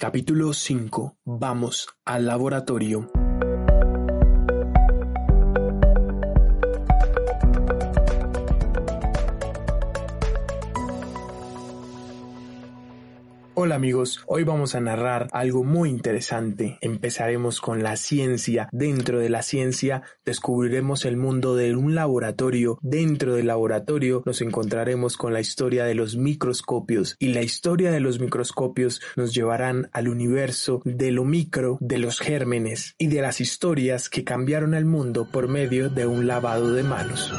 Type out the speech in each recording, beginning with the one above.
Capítulo 5. Vamos al laboratorio. Amigos, hoy vamos a narrar algo muy interesante. Empezaremos con la ciencia. Dentro de la ciencia descubriremos el mundo de un laboratorio. Dentro del laboratorio nos encontraremos con la historia de los microscopios y la historia de los microscopios nos llevarán al universo de lo micro, de los gérmenes y de las historias que cambiaron el mundo por medio de un lavado de manos.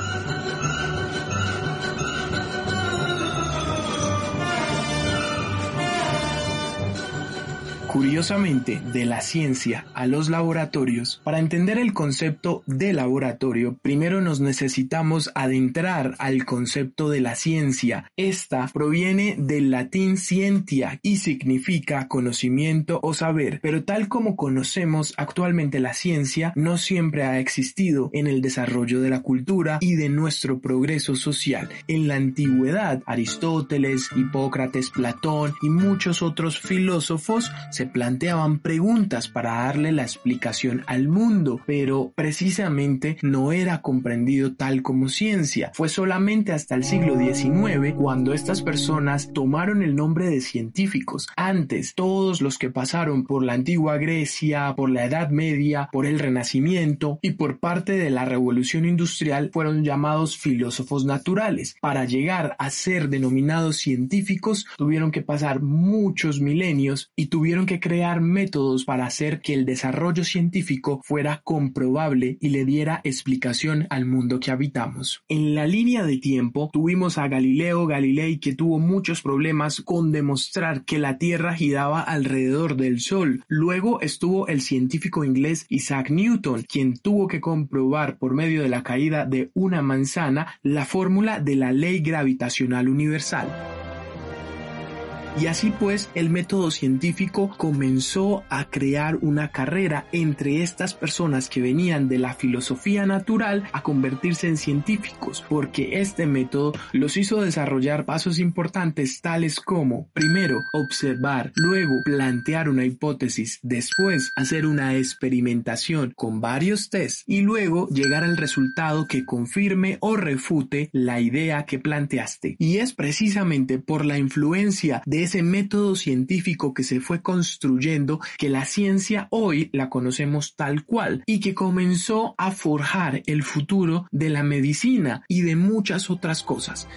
Curiosamente, de la ciencia a los laboratorios, para entender el concepto de laboratorio, primero nos necesitamos adentrar al concepto de la ciencia. Esta proviene del latín scientia y significa conocimiento o saber, pero tal como conocemos actualmente la ciencia, no siempre ha existido en el desarrollo de la cultura y de nuestro progreso social. En la antigüedad, Aristóteles, Hipócrates, Platón y muchos otros filósofos se planteaban preguntas para darle la explicación al mundo, pero precisamente no era comprendido tal como ciencia. Fue solamente hasta el siglo XIX cuando estas personas tomaron el nombre de científicos. Antes, todos los que pasaron por la antigua Grecia, por la Edad Media, por el Renacimiento y por parte de la Revolución Industrial fueron llamados filósofos naturales. Para llegar a ser denominados científicos tuvieron que pasar muchos milenios y tuvieron que crear métodos para hacer que el desarrollo científico fuera comprobable y le diera explicación al mundo que habitamos. En la línea de tiempo tuvimos a Galileo Galilei que tuvo muchos problemas con demostrar que la Tierra giraba alrededor del Sol. Luego estuvo el científico inglés Isaac Newton, quien tuvo que comprobar por medio de la caída de una manzana la fórmula de la ley gravitacional universal. Y así pues, el método científico comenzó a crear una carrera entre estas personas que venían de la filosofía natural a convertirse en científicos, porque este método los hizo desarrollar pasos importantes tales como, primero, observar, luego plantear una hipótesis, después hacer una experimentación con varios tests y luego llegar al resultado que confirme o refute la idea que planteaste. Y es precisamente por la influencia de ese método científico que se fue construyendo que la ciencia hoy la conocemos tal cual y que comenzó a forjar el futuro de la medicina y de muchas otras cosas.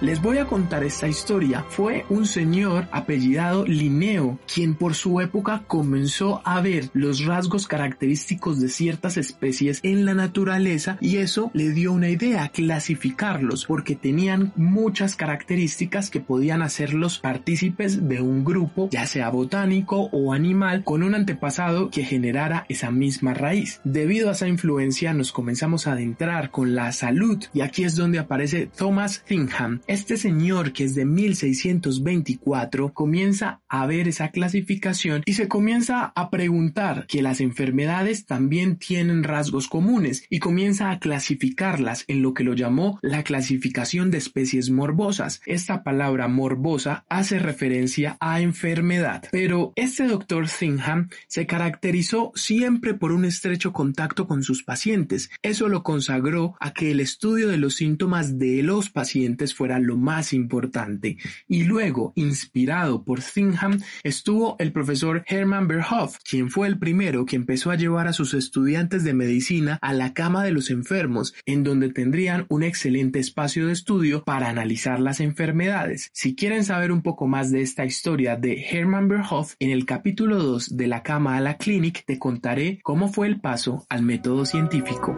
Les voy a contar esta historia. Fue un señor apellidado Linneo quien por su época comenzó a ver los rasgos característicos de ciertas especies en la naturaleza y eso le dio una idea, clasificarlos porque tenían muchas características que podían hacerlos partícipes de un grupo, ya sea botánico o animal, con un antepasado que generara esa misma raíz. Debido a esa influencia nos comenzamos a adentrar con la salud y aquí es donde aparece Thomas Thingham este señor, que es de 1624, comienza a ver esa clasificación y se comienza a preguntar que las enfermedades también tienen rasgos comunes y comienza a clasificarlas en lo que lo llamó la clasificación de especies morbosas. Esta palabra morbosa hace referencia a enfermedad, pero este doctor Singham se caracterizó siempre por un estrecho contacto con sus pacientes. Eso lo consagró a que el estudio de los síntomas de los pacientes fuera lo más importante. Y luego, inspirado por Thingham, estuvo el profesor Hermann Berhoff, quien fue el primero que empezó a llevar a sus estudiantes de medicina a la cama de los enfermos, en donde tendrían un excelente espacio de estudio para analizar las enfermedades. Si quieren saber un poco más de esta historia de Hermann Berhoff, en el capítulo 2 de la cama a la clinic te contaré cómo fue el paso al método científico.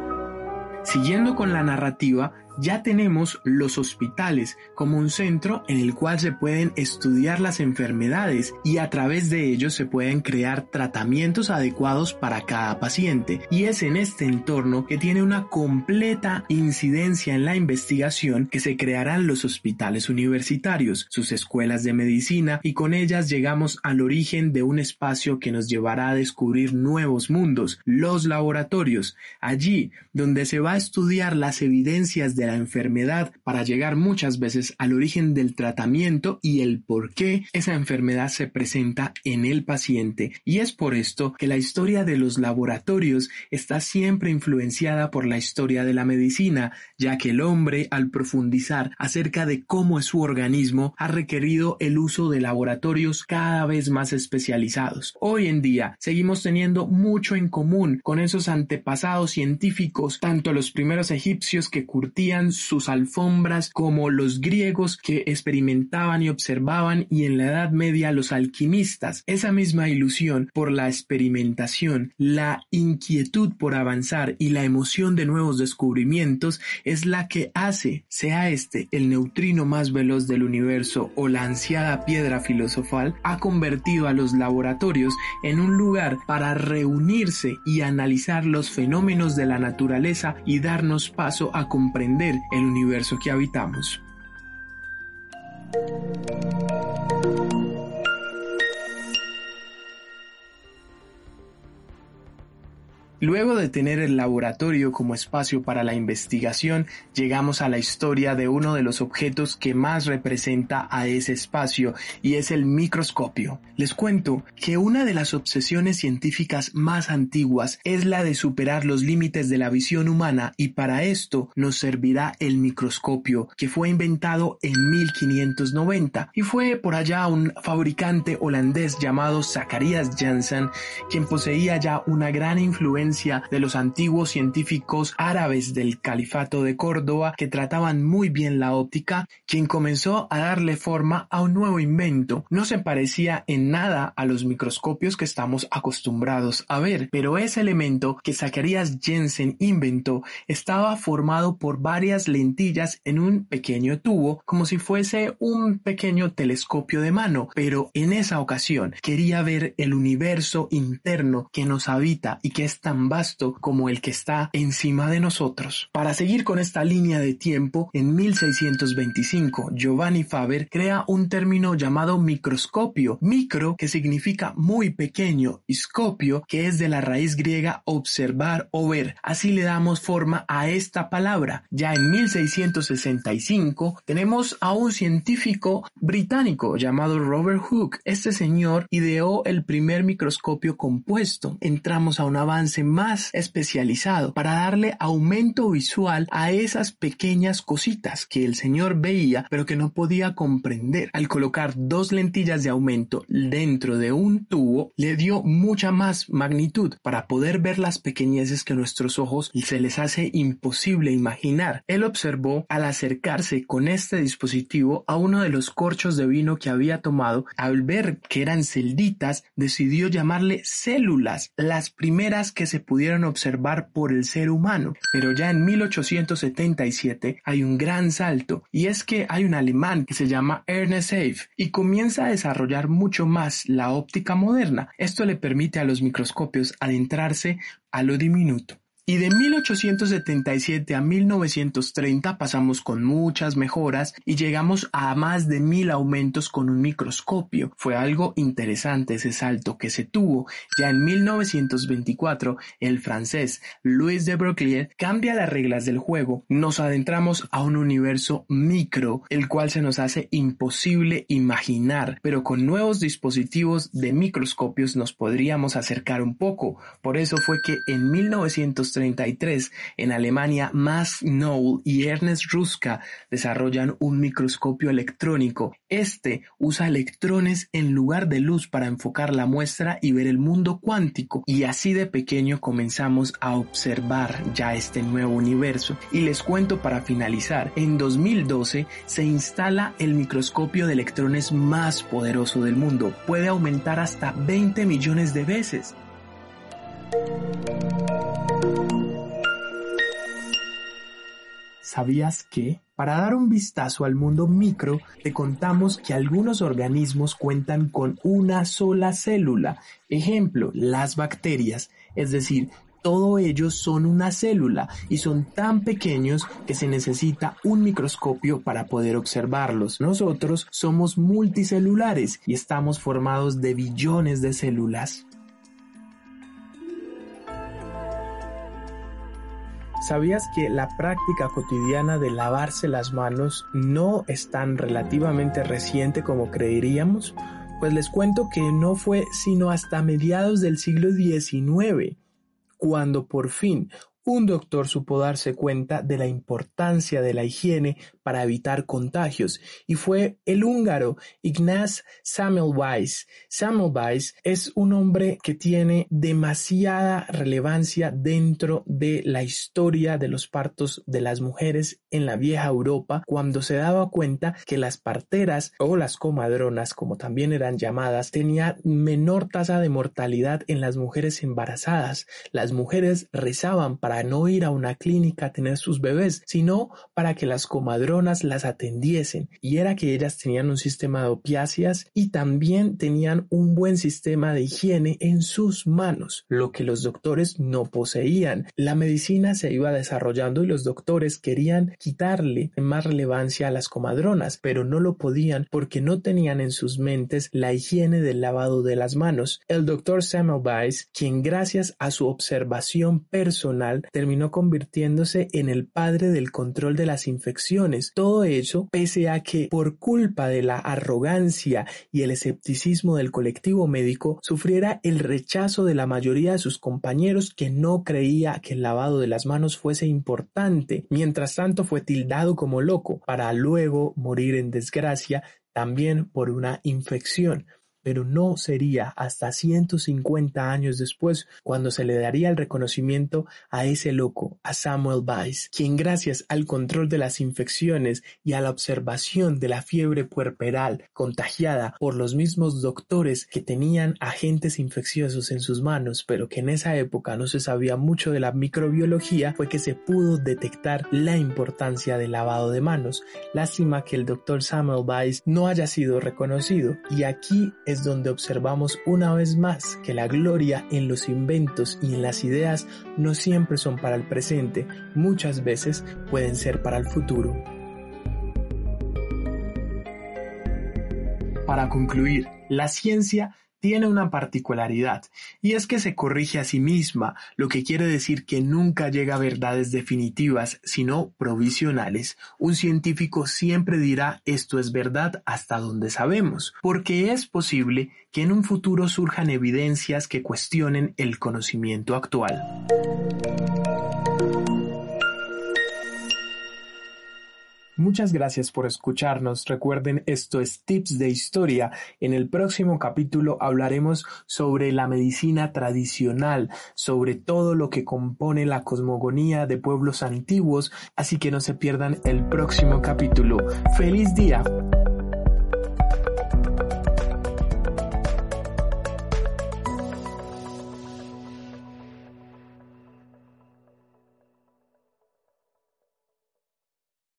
Siguiendo con la narrativa, ya tenemos los hospitales como un centro en el cual se pueden estudiar las enfermedades y a través de ellos se pueden crear tratamientos adecuados para cada paciente. Y es en este entorno que tiene una completa incidencia en la investigación que se crearán los hospitales universitarios, sus escuelas de medicina y con ellas llegamos al origen de un espacio que nos llevará a descubrir nuevos mundos, los laboratorios, allí donde se va a estudiar las evidencias de la enfermedad para llegar muchas veces al origen del tratamiento y el por qué esa enfermedad se presenta en el paciente. Y es por esto que la historia de los laboratorios está siempre influenciada por la historia de la medicina, ya que el hombre, al profundizar acerca de cómo es su organismo, ha requerido el uso de laboratorios cada vez más especializados. Hoy en día seguimos teniendo mucho en común con esos antepasados científicos, tanto los primeros egipcios que curtían sus alfombras como los griegos que experimentaban y observaban y en la Edad Media los alquimistas. Esa misma ilusión por la experimentación, la inquietud por avanzar y la emoción de nuevos descubrimientos es la que hace, sea este el neutrino más veloz del universo o la ansiada piedra filosofal, ha convertido a los laboratorios en un lugar para reunirse y analizar los fenómenos de la naturaleza y darnos paso a comprender el universo que habitamos. Luego de tener el laboratorio como espacio para la investigación, llegamos a la historia de uno de los objetos que más representa a ese espacio y es el microscopio. Les cuento que una de las obsesiones científicas más antiguas es la de superar los límites de la visión humana y para esto nos servirá el microscopio que fue inventado en 1590 y fue por allá un fabricante holandés llamado Zacharias Janssen quien poseía ya una gran influencia de los antiguos científicos árabes del califato de Córdoba que trataban muy bien la óptica, quien comenzó a darle forma a un nuevo invento. No se parecía en nada a los microscopios que estamos acostumbrados a ver, pero ese elemento que Zacharias Jensen inventó estaba formado por varias lentillas en un pequeño tubo, como si fuese un pequeño telescopio de mano, pero en esa ocasión quería ver el universo interno que nos habita y que es tan vasto como el que está encima de nosotros. Para seguir con esta línea de tiempo, en 1625 Giovanni Faber crea un término llamado microscopio, micro que significa muy pequeño y scopio que es de la raíz griega observar o ver. Así le damos forma a esta palabra. Ya en 1665 tenemos a un científico británico llamado Robert Hooke. Este señor ideó el primer microscopio compuesto. Entramos a un avance más especializado para darle aumento visual a esas pequeñas cositas que el señor veía pero que no podía comprender. Al colocar dos lentillas de aumento dentro de un tubo le dio mucha más magnitud para poder ver las pequeñeces que nuestros ojos se les hace imposible imaginar. Él observó al acercarse con este dispositivo a uno de los corchos de vino que había tomado, al ver que eran celditas, decidió llamarle células, las primeras que se pudieron observar por el ser humano. Pero ya en 1877 hay un gran salto y es que hay un alemán que se llama Ernest Hafe y comienza a desarrollar mucho más la óptica moderna. Esto le permite a los microscopios adentrarse a lo diminuto. Y de 1877 a 1930 pasamos con muchas mejoras y llegamos a más de mil aumentos con un microscopio. Fue algo interesante ese salto que se tuvo. Ya en 1924, el francés Louis de Broglie cambia las reglas del juego. Nos adentramos a un universo micro, el cual se nos hace imposible imaginar, pero con nuevos dispositivos de microscopios nos podríamos acercar un poco. Por eso fue que en 1930 en Alemania, Max Knoll y Ernest Ruska desarrollan un microscopio electrónico. Este usa electrones en lugar de luz para enfocar la muestra y ver el mundo cuántico. Y así de pequeño comenzamos a observar ya este nuevo universo. Y les cuento para finalizar, en 2012 se instala el microscopio de electrones más poderoso del mundo. Puede aumentar hasta 20 millones de veces. ¿Sabías que? Para dar un vistazo al mundo micro, te contamos que algunos organismos cuentan con una sola célula. Ejemplo, las bacterias, es decir, todos ellos son una célula y son tan pequeños que se necesita un microscopio para poder observarlos. Nosotros somos multicelulares y estamos formados de billones de células. ¿Sabías que la práctica cotidiana de lavarse las manos no es tan relativamente reciente como creeríamos? Pues les cuento que no fue sino hasta mediados del siglo XIX cuando por fin un doctor supo darse cuenta de la importancia de la higiene para evitar contagios y fue el húngaro Ignaz Semmelweis. Semmelweis es un hombre que tiene demasiada relevancia dentro de la historia de los partos de las mujeres en la vieja Europa cuando se daba cuenta que las parteras o las comadronas como también eran llamadas tenían menor tasa de mortalidad en las mujeres embarazadas. Las mujeres rezaban para no ir a una clínica a tener sus bebés, sino para que las comadronas las atendiesen y era que ellas tenían un sistema de opiáceas y también tenían un buen sistema de higiene en sus manos, lo que los doctores no poseían. La medicina se iba desarrollando y los doctores querían quitarle más relevancia a las comadronas, pero no lo podían porque no tenían en sus mentes la higiene del lavado de las manos. El doctor Samuel Weiss, quien gracias a su observación personal terminó convirtiéndose en el padre del control de las infecciones, todo eso pese a que por culpa de la arrogancia y el escepticismo del colectivo médico sufriera el rechazo de la mayoría de sus compañeros que no creía que el lavado de las manos fuese importante. Mientras tanto fue tildado como loco para luego morir en desgracia también por una infección pero no sería hasta 150 años después cuando se le daría el reconocimiento a ese loco, a Samuel Weiss, quien gracias al control de las infecciones y a la observación de la fiebre puerperal contagiada por los mismos doctores que tenían agentes infecciosos en sus manos, pero que en esa época no se sabía mucho de la microbiología, fue que se pudo detectar la importancia del lavado de manos. Lástima que el doctor Samuel Weiss no haya sido reconocido y aquí es donde observamos una vez más que la gloria en los inventos y en las ideas no siempre son para el presente, muchas veces pueden ser para el futuro. Para concluir, la ciencia tiene una particularidad, y es que se corrige a sí misma, lo que quiere decir que nunca llega a verdades definitivas, sino provisionales. Un científico siempre dirá esto es verdad hasta donde sabemos, porque es posible que en un futuro surjan evidencias que cuestionen el conocimiento actual. Muchas gracias por escucharnos. Recuerden, esto es Tips de Historia. En el próximo capítulo hablaremos sobre la medicina tradicional, sobre todo lo que compone la cosmogonía de pueblos antiguos, así que no se pierdan el próximo capítulo. ¡Feliz día!